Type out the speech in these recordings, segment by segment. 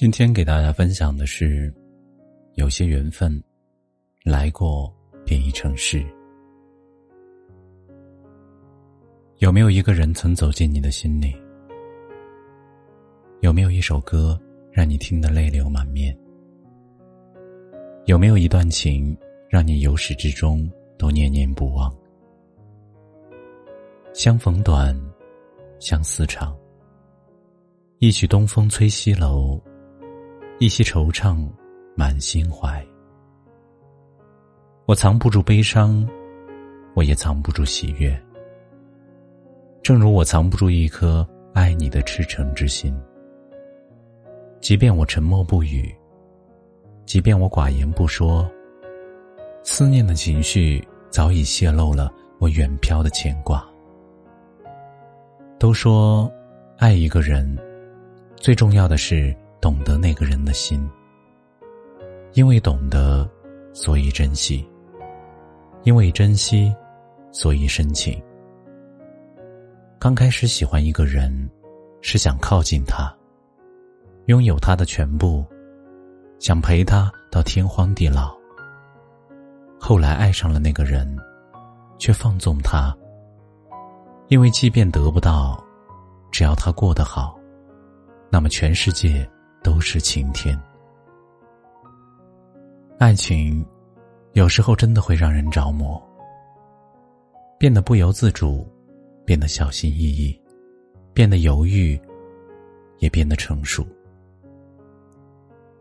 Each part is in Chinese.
今天给大家分享的是，有些缘分，来过便已成事。有没有一个人曾走进你的心里？有没有一首歌让你听得泪流满面？有没有一段情让你由始至终都念念不忘？相逢短，相思长。一曲东风吹西楼。一些惆怅，满心怀。我藏不住悲伤，我也藏不住喜悦。正如我藏不住一颗爱你的赤诚之心。即便我沉默不语，即便我寡言不说，思念的情绪早已泄露了我远飘的牵挂。都说，爱一个人，最重要的是。懂得那个人的心，因为懂得，所以珍惜；因为珍惜，所以深情。刚开始喜欢一个人，是想靠近他，拥有他的全部，想陪他到天荒地老。后来爱上了那个人，却放纵他，因为即便得不到，只要他过得好，那么全世界。都是晴天。爱情，有时候真的会让人着魔，变得不由自主，变得小心翼翼，变得犹豫，也变得成熟。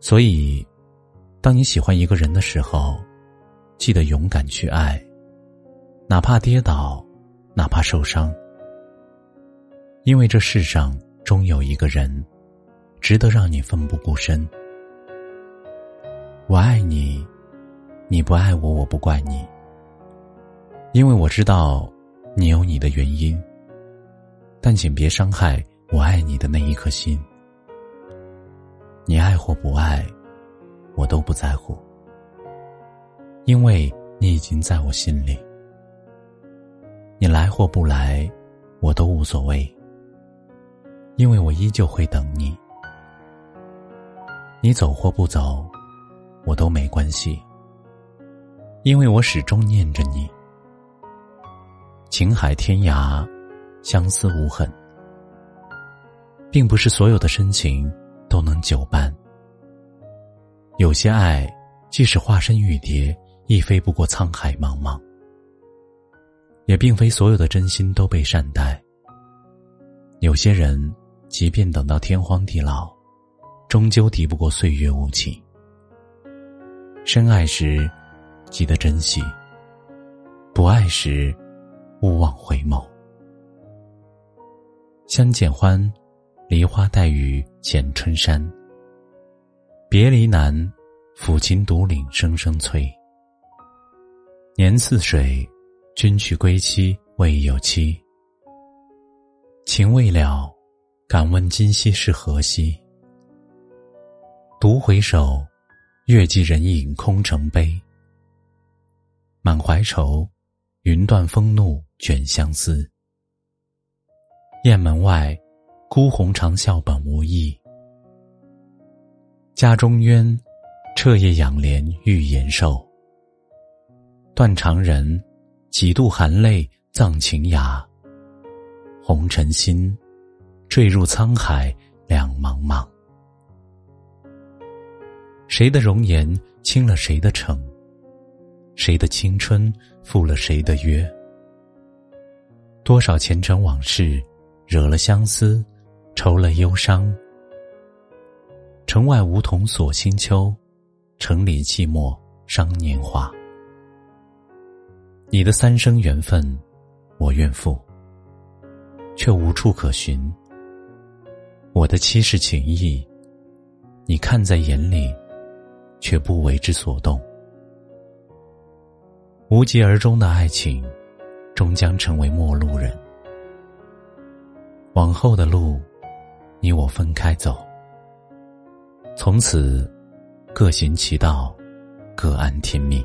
所以，当你喜欢一个人的时候，记得勇敢去爱，哪怕跌倒，哪怕受伤，因为这世上终有一个人。值得让你奋不顾身。我爱你，你不爱我，我不怪你，因为我知道你有你的原因。但请别伤害我爱你的那一颗心。你爱或不爱，我都不在乎，因为你已经在我心里。你来或不来，我都无所谓，因为我依旧会等你。你走或不走，我都没关系，因为我始终念着你。情海天涯，相思无痕，并不是所有的深情都能久伴。有些爱，即使化身玉蝶，亦飞不过沧海茫茫。也并非所有的真心都被善待。有些人，即便等到天荒地老。终究敌不过岁月无情。深爱时，记得珍惜；不爱时，勿忘回眸。相见欢，梨花带雨剪春山。别离难，抚琴独领声声催。年似水，君去归期未有期。情未了，敢问今夕是何夕？独回首，月寄人影空城悲。满怀愁，云断风怒卷相思。雁门外，孤鸿长啸本无意。家中冤，彻夜仰帘欲言瘦。断肠人，几度含泪葬情崖。红尘心，坠入沧海两茫茫。谁的容颜倾了谁的城？谁的青春负了谁的约？多少前尘往事，惹了相思，愁了忧伤。城外梧桐锁清秋，城里寂寞伤年华。你的三生缘分，我愿负，却无处可寻。我的七世情谊，你看在眼里。却不为之所动。无疾而终的爱情，终将成为陌路人。往后的路，你我分开走。从此，各行其道，各安天命。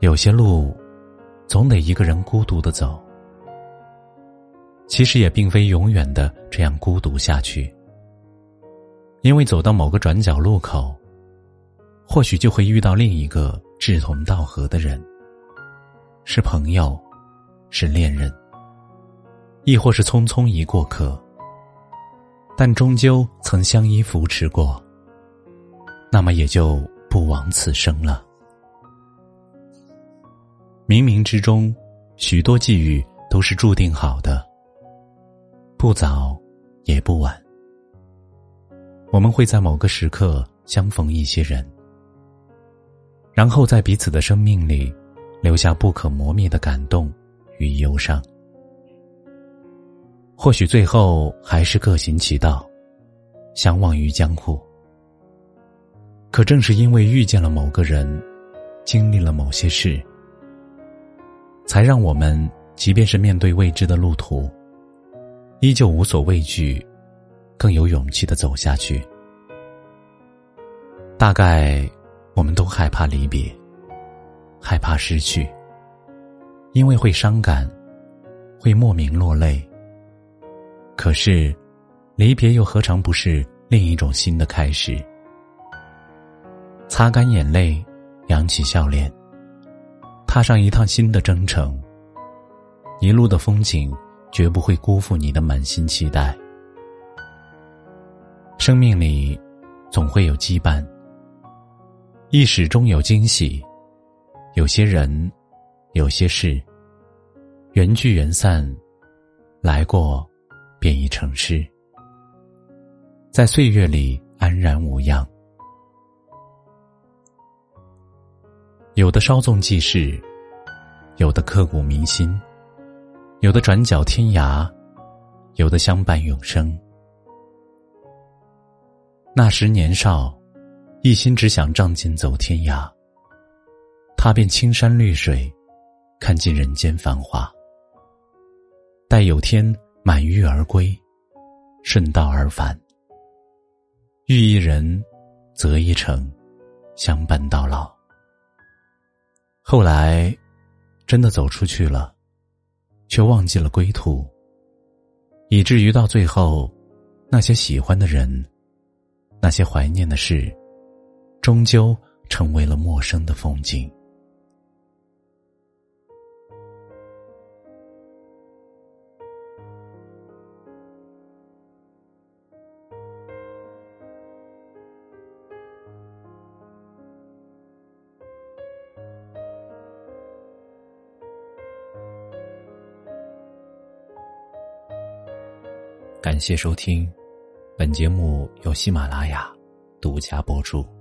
有些路，总得一个人孤独的走。其实也并非永远的这样孤独下去，因为走到某个转角路口。或许就会遇到另一个志同道合的人，是朋友，是恋人，亦或是匆匆一过客，但终究曾相依扶持过。那么也就不枉此生了。冥冥之中，许多际遇都是注定好的，不早，也不晚。我们会在某个时刻相逢一些人。然后在彼此的生命里，留下不可磨灭的感动与忧伤。或许最后还是各行其道，相忘于江湖。可正是因为遇见了某个人，经历了某些事，才让我们即便是面对未知的路途，依旧无所畏惧，更有勇气的走下去。大概。我们都害怕离别，害怕失去，因为会伤感，会莫名落泪。可是，离别又何尝不是另一种新的开始？擦干眼泪，扬起笑脸，踏上一趟新的征程。一路的风景，绝不会辜负你的满心期待。生命里，总会有羁绊。一始终有惊喜，有些人，有些事，缘聚缘散，来过，便已成诗，在岁月里安然无恙。有的稍纵即逝，有的刻骨铭心，有的转角天涯，有的相伴永生。那时年少。一心只想仗剑走天涯，踏遍青山绿水，看尽人间繁华。待有天满月而归，顺道而返。遇一人，择一程，相伴到老。后来，真的走出去了，却忘记了归途，以至于到最后，那些喜欢的人，那些怀念的事。终究成为了陌生的风景。感谢收听，本节目由喜马拉雅独家播出。